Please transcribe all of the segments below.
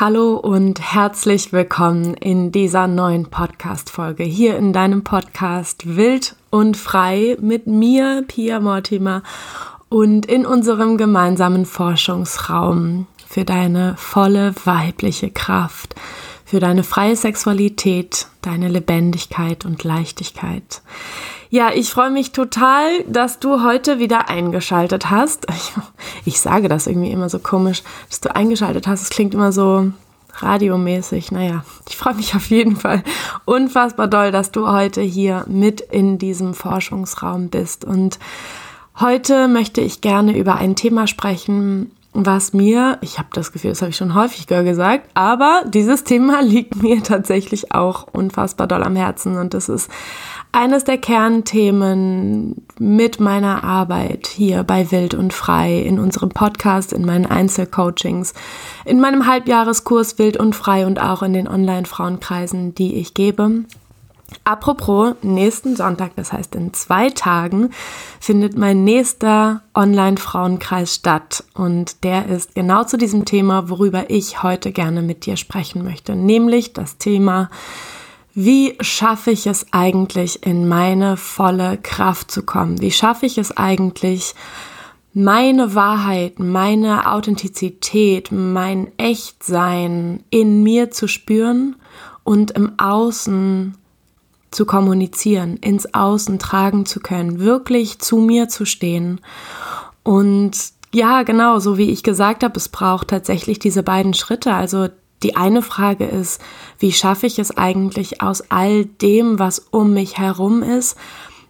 Hallo und herzlich willkommen in dieser neuen Podcast-Folge hier in deinem Podcast Wild und Frei mit mir, Pia Mortimer, und in unserem gemeinsamen Forschungsraum für deine volle weibliche Kraft, für deine freie Sexualität, deine Lebendigkeit und Leichtigkeit. Ja, ich freue mich total, dass du heute wieder eingeschaltet hast. Ich, ich, sage das irgendwie immer so komisch, dass du eingeschaltet hast. Es klingt immer so radiomäßig. Naja, ich freue mich auf jeden Fall unfassbar doll, dass du heute hier mit in diesem Forschungsraum bist. Und heute möchte ich gerne über ein Thema sprechen, was mir, ich habe das Gefühl, das habe ich schon häufiger gesagt, aber dieses Thema liegt mir tatsächlich auch unfassbar doll am Herzen und das ist eines der Kernthemen mit meiner Arbeit hier bei Wild und Frei, in unserem Podcast, in meinen Einzelcoachings, in meinem Halbjahreskurs Wild und Frei und auch in den Online-Frauenkreisen, die ich gebe. Apropos, nächsten Sonntag, das heißt in zwei Tagen, findet mein nächster Online-Frauenkreis statt. Und der ist genau zu diesem Thema, worüber ich heute gerne mit dir sprechen möchte, nämlich das Thema wie schaffe ich es eigentlich, in meine volle Kraft zu kommen? Wie schaffe ich es eigentlich, meine Wahrheit, meine Authentizität, mein Echtsein in mir zu spüren und im Außen zu kommunizieren, ins Außen tragen zu können, wirklich zu mir zu stehen. Und ja, genau, so wie ich gesagt habe, es braucht tatsächlich diese beiden Schritte, also die eine Frage ist, wie schaffe ich es eigentlich aus all dem, was um mich herum ist,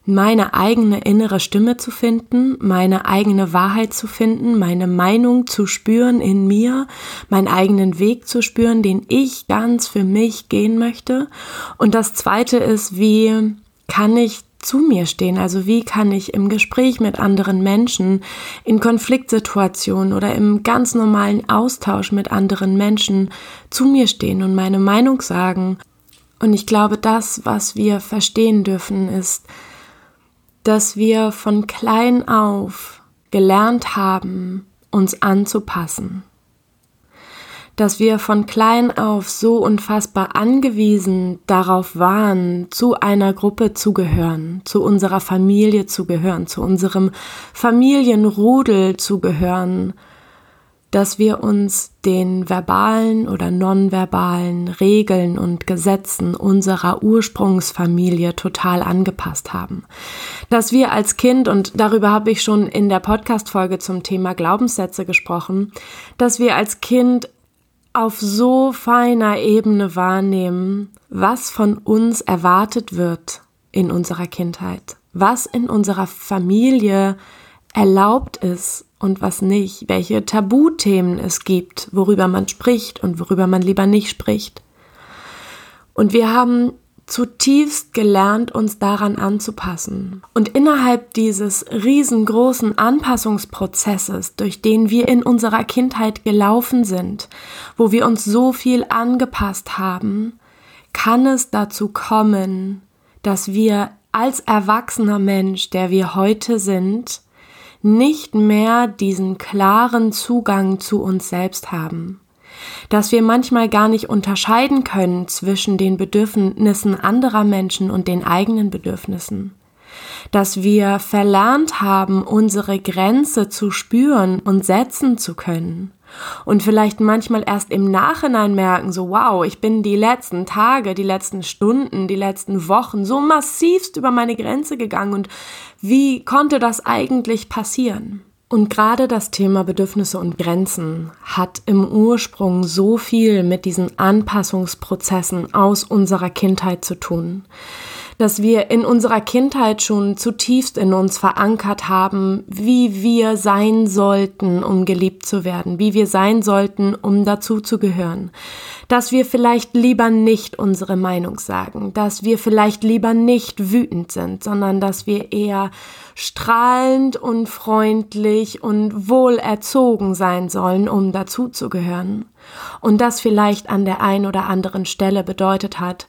meine eigene innere Stimme zu finden, meine eigene Wahrheit zu finden, meine Meinung zu spüren in mir, meinen eigenen Weg zu spüren, den ich ganz für mich gehen möchte. Und das Zweite ist, wie kann ich zu mir stehen? Also wie kann ich im Gespräch mit anderen Menschen, in Konfliktsituationen oder im ganz normalen Austausch mit anderen Menschen zu mir stehen und meine Meinung sagen? Und ich glaube, das, was wir verstehen dürfen, ist, dass wir von klein auf gelernt haben, uns anzupassen. Dass wir von klein auf so unfassbar angewiesen darauf waren, zu einer Gruppe zu gehören, zu unserer Familie zu gehören, zu unserem Familienrudel zu gehören, dass wir uns den verbalen oder nonverbalen Regeln und Gesetzen unserer Ursprungsfamilie total angepasst haben. Dass wir als Kind, und darüber habe ich schon in der Podcast-Folge zum Thema Glaubenssätze gesprochen, dass wir als Kind auf so feiner Ebene wahrnehmen, was von uns erwartet wird in unserer Kindheit, was in unserer Familie erlaubt ist und was nicht, welche Tabuthemen es gibt, worüber man spricht und worüber man lieber nicht spricht. Und wir haben zutiefst gelernt, uns daran anzupassen. Und innerhalb dieses riesengroßen Anpassungsprozesses, durch den wir in unserer Kindheit gelaufen sind, wo wir uns so viel angepasst haben, kann es dazu kommen, dass wir als erwachsener Mensch, der wir heute sind, nicht mehr diesen klaren Zugang zu uns selbst haben. Dass wir manchmal gar nicht unterscheiden können zwischen den Bedürfnissen anderer Menschen und den eigenen Bedürfnissen, dass wir verlernt haben, unsere Grenze zu spüren und setzen zu können und vielleicht manchmal erst im Nachhinein merken, so wow, ich bin die letzten Tage, die letzten Stunden, die letzten Wochen so massivst über meine Grenze gegangen und wie konnte das eigentlich passieren? Und gerade das Thema Bedürfnisse und Grenzen hat im Ursprung so viel mit diesen Anpassungsprozessen aus unserer Kindheit zu tun dass wir in unserer Kindheit schon zutiefst in uns verankert haben, wie wir sein sollten, um geliebt zu werden, wie wir sein sollten, um dazu zu gehören. Dass wir vielleicht lieber nicht unsere Meinung sagen, dass wir vielleicht lieber nicht wütend sind, sondern dass wir eher strahlend und freundlich und wohlerzogen sein sollen, um dazu zu gehören. Und das vielleicht an der ein oder anderen Stelle bedeutet hat,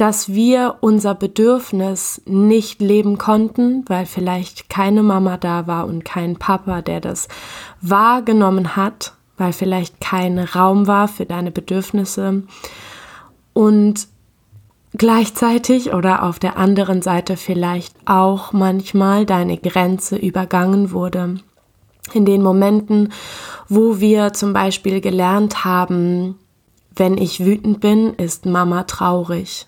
dass wir unser Bedürfnis nicht leben konnten, weil vielleicht keine Mama da war und kein Papa, der das wahrgenommen hat, weil vielleicht kein Raum war für deine Bedürfnisse und gleichzeitig oder auf der anderen Seite vielleicht auch manchmal deine Grenze übergangen wurde. In den Momenten, wo wir zum Beispiel gelernt haben, wenn ich wütend bin, ist Mama traurig.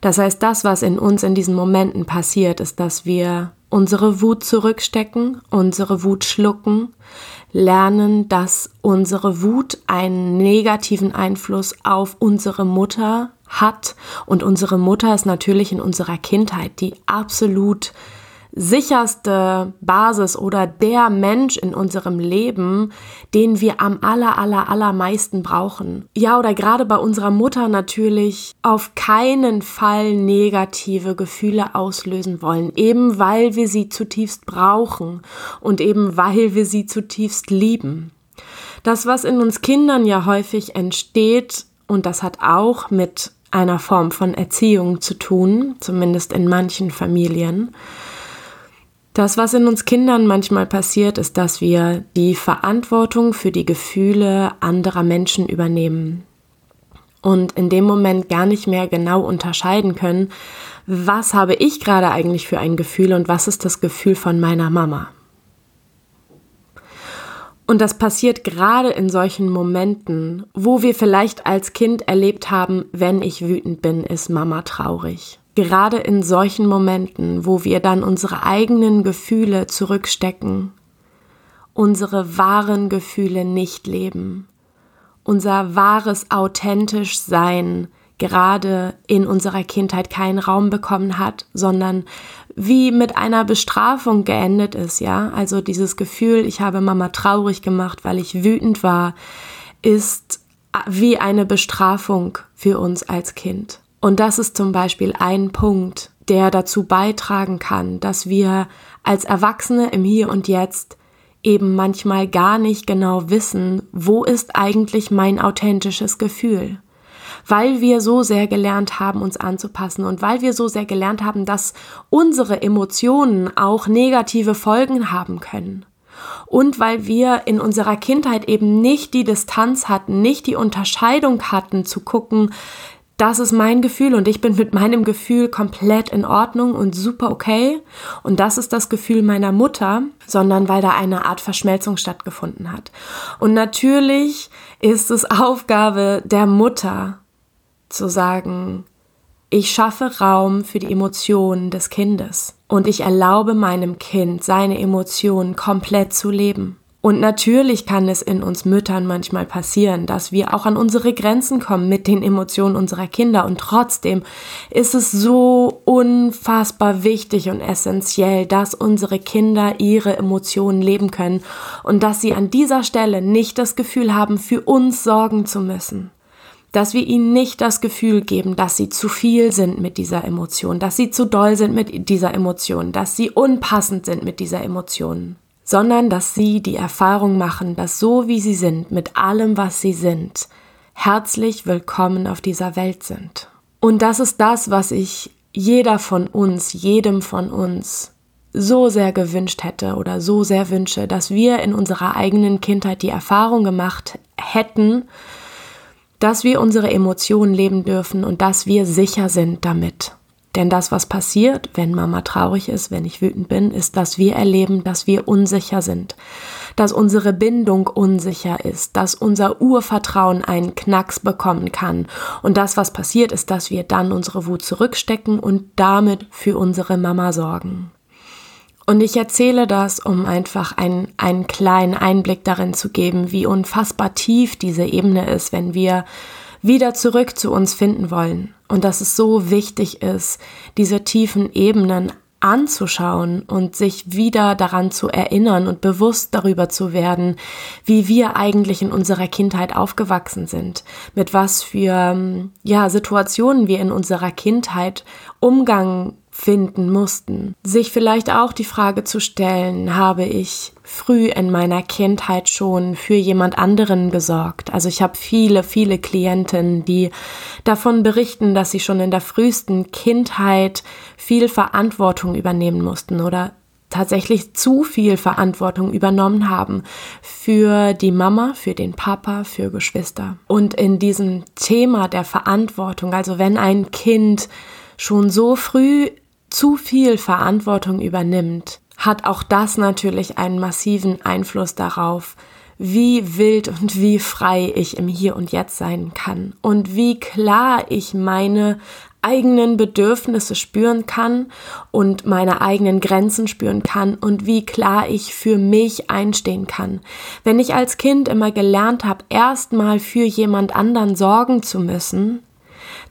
Das heißt, das, was in uns in diesen Momenten passiert, ist, dass wir unsere Wut zurückstecken, unsere Wut schlucken, lernen, dass unsere Wut einen negativen Einfluss auf unsere Mutter hat. Und unsere Mutter ist natürlich in unserer Kindheit die absolut sicherste Basis oder der Mensch in unserem Leben, den wir am aller, aller, allermeisten brauchen. Ja, oder gerade bei unserer Mutter natürlich auf keinen Fall negative Gefühle auslösen wollen, eben weil wir sie zutiefst brauchen und eben weil wir sie zutiefst lieben. Das, was in uns Kindern ja häufig entsteht, und das hat auch mit einer Form von Erziehung zu tun, zumindest in manchen Familien, das, was in uns Kindern manchmal passiert, ist, dass wir die Verantwortung für die Gefühle anderer Menschen übernehmen und in dem Moment gar nicht mehr genau unterscheiden können, was habe ich gerade eigentlich für ein Gefühl und was ist das Gefühl von meiner Mama. Und das passiert gerade in solchen Momenten, wo wir vielleicht als Kind erlebt haben, wenn ich wütend bin, ist Mama traurig gerade in solchen Momenten, wo wir dann unsere eigenen Gefühle zurückstecken, unsere wahren Gefühle nicht leben, unser wahres authentisch Sein gerade in unserer Kindheit keinen Raum bekommen hat, sondern wie mit einer Bestrafung geendet ist, ja? Also dieses Gefühl, ich habe Mama traurig gemacht, weil ich wütend war, ist wie eine Bestrafung für uns als Kind. Und das ist zum Beispiel ein Punkt, der dazu beitragen kann, dass wir als Erwachsene im Hier und Jetzt eben manchmal gar nicht genau wissen, wo ist eigentlich mein authentisches Gefühl. Weil wir so sehr gelernt haben, uns anzupassen und weil wir so sehr gelernt haben, dass unsere Emotionen auch negative Folgen haben können. Und weil wir in unserer Kindheit eben nicht die Distanz hatten, nicht die Unterscheidung hatten zu gucken, das ist mein Gefühl und ich bin mit meinem Gefühl komplett in Ordnung und super okay. Und das ist das Gefühl meiner Mutter, sondern weil da eine Art Verschmelzung stattgefunden hat. Und natürlich ist es Aufgabe der Mutter zu sagen, ich schaffe Raum für die Emotionen des Kindes und ich erlaube meinem Kind, seine Emotionen komplett zu leben. Und natürlich kann es in uns Müttern manchmal passieren, dass wir auch an unsere Grenzen kommen mit den Emotionen unserer Kinder. Und trotzdem ist es so unfassbar wichtig und essentiell, dass unsere Kinder ihre Emotionen leben können und dass sie an dieser Stelle nicht das Gefühl haben, für uns sorgen zu müssen dass wir ihnen nicht das Gefühl geben, dass sie zu viel sind mit dieser Emotion, dass sie zu doll sind mit dieser Emotion, dass sie unpassend sind mit dieser Emotion sondern dass sie die Erfahrung machen, dass so wie sie sind, mit allem, was sie sind, herzlich willkommen auf dieser Welt sind. Und das ist das, was ich jeder von uns, jedem von uns so sehr gewünscht hätte oder so sehr wünsche, dass wir in unserer eigenen Kindheit die Erfahrung gemacht hätten, dass wir unsere Emotionen leben dürfen und dass wir sicher sind damit. Denn das, was passiert, wenn Mama traurig ist, wenn ich wütend bin, ist, dass wir erleben, dass wir unsicher sind, dass unsere Bindung unsicher ist, dass unser Urvertrauen einen Knacks bekommen kann. Und das, was passiert, ist, dass wir dann unsere Wut zurückstecken und damit für unsere Mama sorgen. Und ich erzähle das, um einfach einen, einen kleinen Einblick darin zu geben, wie unfassbar tief diese Ebene ist, wenn wir wieder zurück zu uns finden wollen. Und dass es so wichtig ist, diese tiefen Ebenen anzuschauen und sich wieder daran zu erinnern und bewusst darüber zu werden, wie wir eigentlich in unserer Kindheit aufgewachsen sind, mit was für ja Situationen wir in unserer Kindheit Umgang finden mussten. Sich vielleicht auch die Frage zu stellen, habe ich früh in meiner Kindheit schon für jemand anderen gesorgt. Also ich habe viele, viele Klientinnen, die davon berichten, dass sie schon in der frühesten Kindheit viel Verantwortung übernehmen mussten oder tatsächlich zu viel Verantwortung übernommen haben für die Mama, für den Papa, für Geschwister. Und in diesem Thema der Verantwortung, also wenn ein Kind schon so früh zu viel Verantwortung übernimmt, hat auch das natürlich einen massiven Einfluss darauf, wie wild und wie frei ich im Hier und Jetzt sein kann und wie klar ich meine eigenen Bedürfnisse spüren kann und meine eigenen Grenzen spüren kann und wie klar ich für mich einstehen kann. Wenn ich als Kind immer gelernt habe, erstmal für jemand anderen sorgen zu müssen,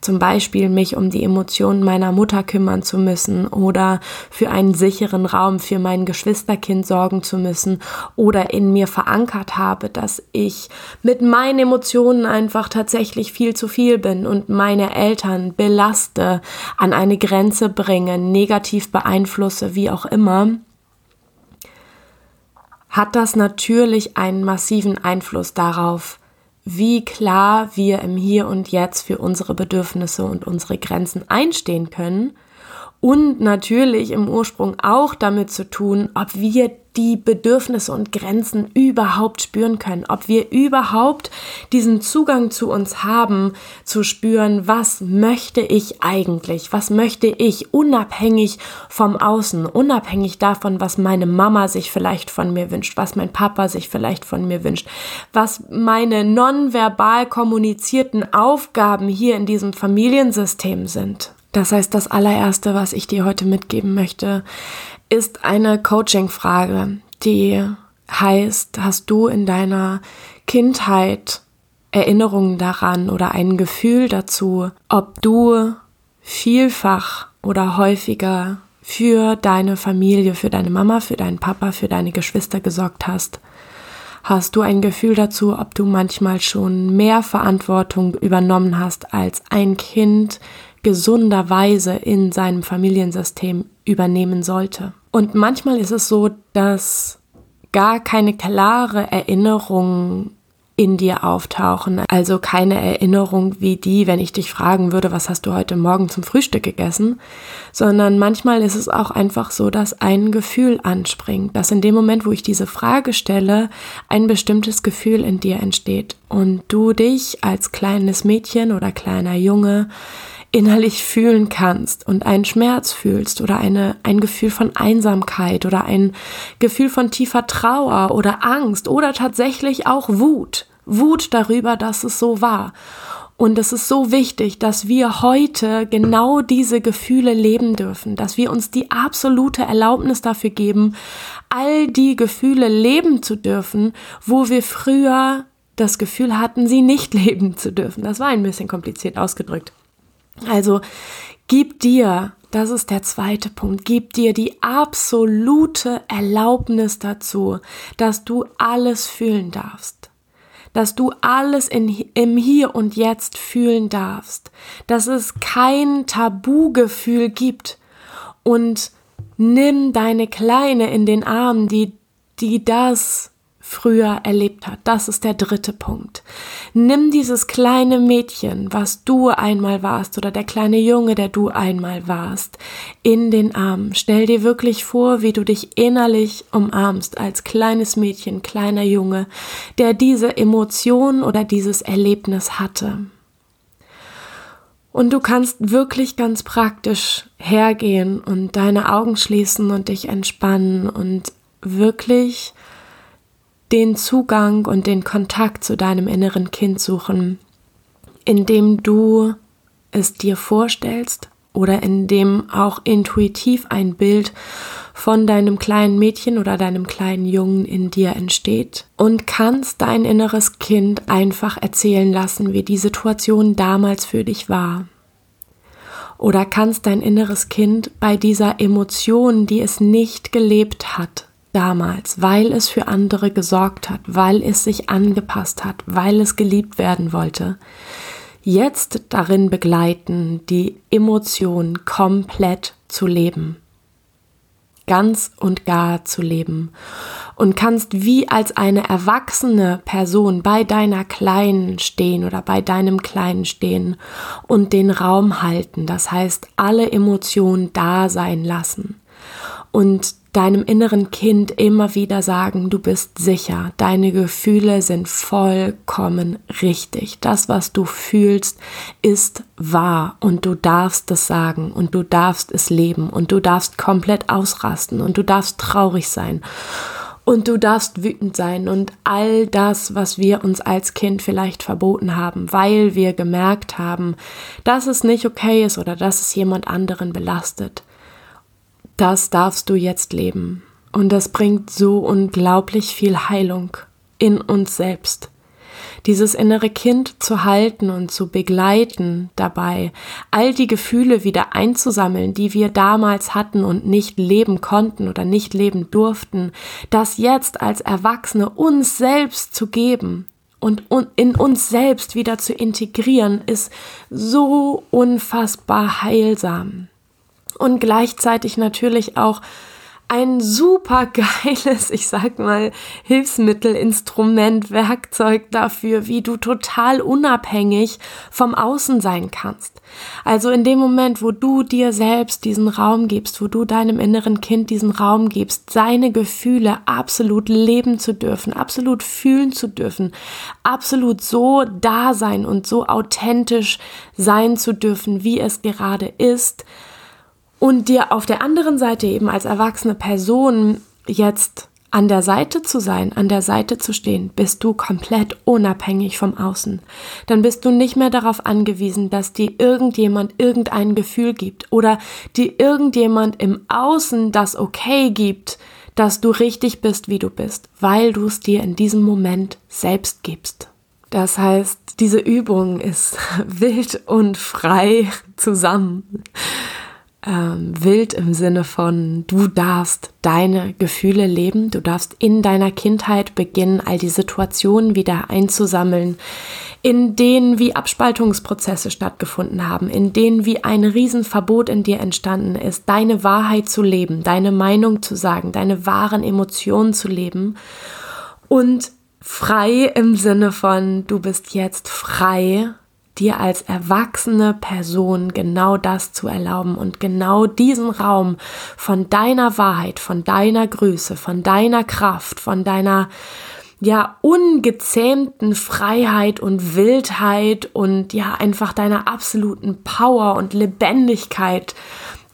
zum Beispiel mich um die Emotionen meiner Mutter kümmern zu müssen oder für einen sicheren Raum für mein Geschwisterkind sorgen zu müssen oder in mir verankert habe, dass ich mit meinen Emotionen einfach tatsächlich viel zu viel bin und meine Eltern belaste, an eine Grenze bringe, negativ beeinflusse, wie auch immer, hat das natürlich einen massiven Einfluss darauf, wie klar wir im Hier und Jetzt für unsere Bedürfnisse und unsere Grenzen einstehen können und natürlich im Ursprung auch damit zu tun, ob wir die Bedürfnisse und Grenzen überhaupt spüren können, ob wir überhaupt diesen Zugang zu uns haben, zu spüren, was möchte ich eigentlich, was möchte ich unabhängig vom Außen, unabhängig davon, was meine Mama sich vielleicht von mir wünscht, was mein Papa sich vielleicht von mir wünscht, was meine nonverbal kommunizierten Aufgaben hier in diesem Familiensystem sind. Das heißt, das allererste, was ich dir heute mitgeben möchte, ist eine Coaching-Frage, die heißt, hast du in deiner Kindheit Erinnerungen daran oder ein Gefühl dazu, ob du vielfach oder häufiger für deine Familie, für deine Mama, für deinen Papa, für deine Geschwister gesorgt hast? Hast du ein Gefühl dazu, ob du manchmal schon mehr Verantwortung übernommen hast als ein Kind gesunderweise in seinem Familiensystem übernehmen sollte. Und manchmal ist es so, dass gar keine klare Erinnerung in dir auftauchen. Also keine Erinnerung wie die, wenn ich dich fragen würde, was hast du heute Morgen zum Frühstück gegessen, sondern manchmal ist es auch einfach so, dass ein Gefühl anspringt, dass in dem Moment, wo ich diese Frage stelle, ein bestimmtes Gefühl in dir entsteht und du dich als kleines Mädchen oder kleiner Junge innerlich fühlen kannst und einen Schmerz fühlst oder eine, ein Gefühl von Einsamkeit oder ein Gefühl von tiefer Trauer oder Angst oder tatsächlich auch Wut. Wut darüber, dass es so war. Und es ist so wichtig, dass wir heute genau diese Gefühle leben dürfen, dass wir uns die absolute Erlaubnis dafür geben, all die Gefühle leben zu dürfen, wo wir früher das Gefühl hatten, sie nicht leben zu dürfen. Das war ein bisschen kompliziert ausgedrückt. Also gib dir, das ist der zweite Punkt, gib dir die absolute Erlaubnis dazu, dass du alles fühlen darfst. Dass du alles in, im Hier und Jetzt fühlen darfst. Dass es kein Tabugefühl gibt. Und nimm deine Kleine in den Arm, die, die das früher erlebt hat. Das ist der dritte Punkt. Nimm dieses kleine Mädchen, was du einmal warst, oder der kleine Junge, der du einmal warst, in den Arm. Stell dir wirklich vor, wie du dich innerlich umarmst als kleines Mädchen, kleiner Junge, der diese Emotion oder dieses Erlebnis hatte. Und du kannst wirklich ganz praktisch hergehen und deine Augen schließen und dich entspannen und wirklich den Zugang und den Kontakt zu deinem inneren Kind suchen, indem du es dir vorstellst oder indem auch intuitiv ein Bild von deinem kleinen Mädchen oder deinem kleinen Jungen in dir entsteht und kannst dein inneres Kind einfach erzählen lassen, wie die Situation damals für dich war. Oder kannst dein inneres Kind bei dieser Emotion, die es nicht gelebt hat, damals, weil es für andere gesorgt hat, weil es sich angepasst hat, weil es geliebt werden wollte, jetzt darin begleiten, die Emotion komplett zu leben. Ganz und gar zu leben. Und kannst wie als eine erwachsene Person bei deiner Kleinen stehen oder bei deinem Kleinen stehen und den Raum halten. Das heißt, alle Emotionen da sein lassen. Und deinem inneren Kind immer wieder sagen, du bist sicher, deine Gefühle sind vollkommen richtig. Das, was du fühlst, ist wahr und du darfst es sagen und du darfst es leben und du darfst komplett ausrasten und du darfst traurig sein und du darfst wütend sein und all das, was wir uns als Kind vielleicht verboten haben, weil wir gemerkt haben, dass es nicht okay ist oder dass es jemand anderen belastet. Das darfst du jetzt leben. Und das bringt so unglaublich viel Heilung in uns selbst dieses innere Kind zu halten und zu begleiten dabei, all die Gefühle wieder einzusammeln, die wir damals hatten und nicht leben konnten oder nicht leben durften, das jetzt als Erwachsene uns selbst zu geben und in uns selbst wieder zu integrieren, ist so unfassbar heilsam. Und gleichzeitig natürlich auch ein super geiles, ich sag mal, Hilfsmittel, Instrument, Werkzeug dafür, wie du total unabhängig vom Außen sein kannst. Also in dem Moment, wo du dir selbst diesen Raum gibst, wo du deinem inneren Kind diesen Raum gibst, seine Gefühle absolut leben zu dürfen, absolut fühlen zu dürfen, absolut so da sein und so authentisch sein zu dürfen, wie es gerade ist, und dir auf der anderen Seite eben als erwachsene Person jetzt an der Seite zu sein, an der Seite zu stehen, bist du komplett unabhängig vom Außen. Dann bist du nicht mehr darauf angewiesen, dass dir irgendjemand irgendein Gefühl gibt oder dir irgendjemand im Außen das Okay gibt, dass du richtig bist, wie du bist, weil du es dir in diesem Moment selbst gibst. Das heißt, diese Übung ist wild und frei zusammen ähm, wild im Sinne von, du darfst deine Gefühle leben, du darfst in deiner Kindheit beginnen, all die Situationen wieder einzusammeln, in denen wie Abspaltungsprozesse stattgefunden haben, in denen wie ein Riesenverbot in dir entstanden ist, deine Wahrheit zu leben, deine Meinung zu sagen, deine wahren Emotionen zu leben und frei im Sinne von, du bist jetzt frei dir als erwachsene Person genau das zu erlauben und genau diesen Raum von deiner Wahrheit, von deiner Größe, von deiner Kraft, von deiner ja ungezähmten Freiheit und Wildheit und ja einfach deiner absoluten Power und Lebendigkeit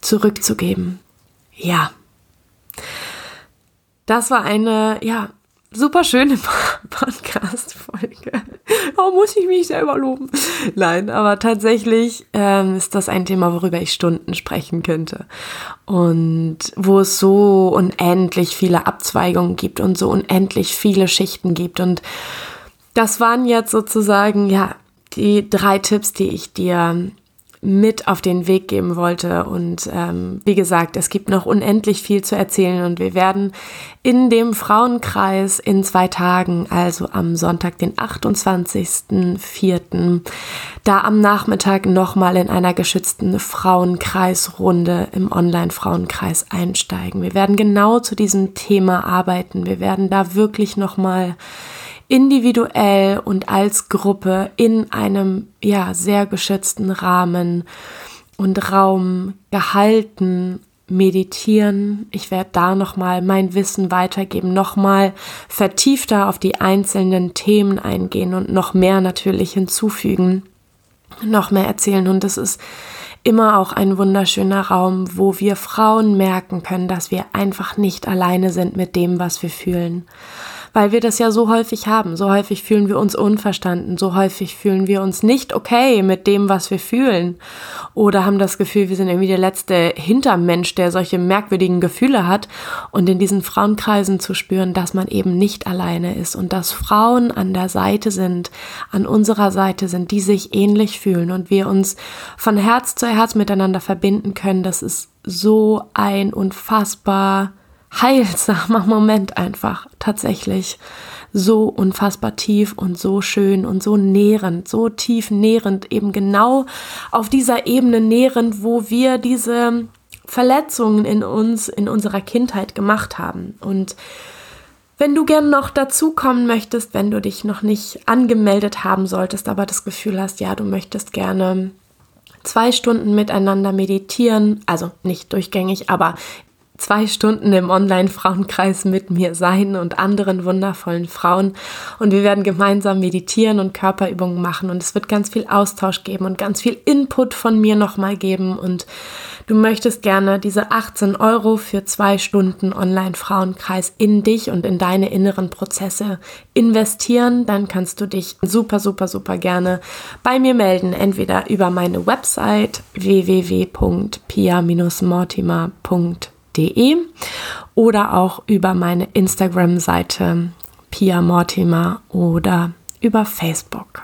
zurückzugeben. Ja. Das war eine ja super schöne Podcast-Folge. Warum muss ich mich selber loben? Nein, aber tatsächlich ähm, ist das ein Thema, worüber ich Stunden sprechen könnte. Und wo es so unendlich viele Abzweigungen gibt und so unendlich viele Schichten gibt. Und das waren jetzt sozusagen, ja, die drei Tipps, die ich dir mit auf den Weg geben wollte. Und ähm, wie gesagt, es gibt noch unendlich viel zu erzählen und wir werden in dem Frauenkreis in zwei Tagen, also am Sonntag, den 28.04., da am Nachmittag nochmal in einer geschützten Frauenkreisrunde im Online-Frauenkreis einsteigen. Wir werden genau zu diesem Thema arbeiten. Wir werden da wirklich nochmal individuell und als Gruppe in einem ja sehr geschützten Rahmen und Raum gehalten meditieren. Ich werde da noch mal mein Wissen weitergeben, noch mal vertiefter auf die einzelnen Themen eingehen und noch mehr natürlich hinzufügen, noch mehr erzählen und das ist immer auch ein wunderschöner Raum, wo wir Frauen merken können, dass wir einfach nicht alleine sind mit dem, was wir fühlen weil wir das ja so häufig haben. So häufig fühlen wir uns unverstanden, so häufig fühlen wir uns nicht okay mit dem, was wir fühlen. Oder haben das Gefühl, wir sind irgendwie der letzte Hintermensch, der solche merkwürdigen Gefühle hat. Und in diesen Frauenkreisen zu spüren, dass man eben nicht alleine ist und dass Frauen an der Seite sind, an unserer Seite sind, die sich ähnlich fühlen und wir uns von Herz zu Herz miteinander verbinden können, das ist so ein unfassbar heilsamer Moment einfach tatsächlich so unfassbar tief und so schön und so nährend, so tief nährend, eben genau auf dieser Ebene nährend, wo wir diese Verletzungen in uns, in unserer Kindheit gemacht haben. Und wenn du gern noch dazukommen möchtest, wenn du dich noch nicht angemeldet haben solltest, aber das Gefühl hast, ja, du möchtest gerne zwei Stunden miteinander meditieren, also nicht durchgängig, aber zwei Stunden im Online-Frauenkreis mit mir sein und anderen wundervollen Frauen. Und wir werden gemeinsam meditieren und Körperübungen machen. Und es wird ganz viel Austausch geben und ganz viel Input von mir nochmal geben. Und du möchtest gerne diese 18 Euro für zwei Stunden Online-Frauenkreis in dich und in deine inneren Prozesse investieren, dann kannst du dich super, super, super gerne bei mir melden. Entweder über meine Website www.pia-mortimer.de www.pia-mortimer.de oder auch über meine Instagram-Seite Pia Mortimer oder über Facebook.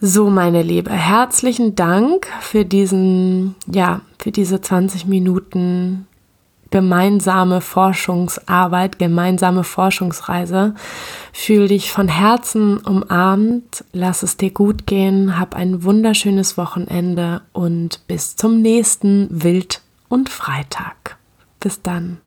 So, meine Liebe, herzlichen Dank für diesen, ja, für diese 20 Minuten gemeinsame Forschungsarbeit, gemeinsame Forschungsreise. Fühl dich von Herzen umarmt, lass es dir gut gehen, hab ein wunderschönes Wochenende und bis zum nächsten Wild und Freitag. Bis dann.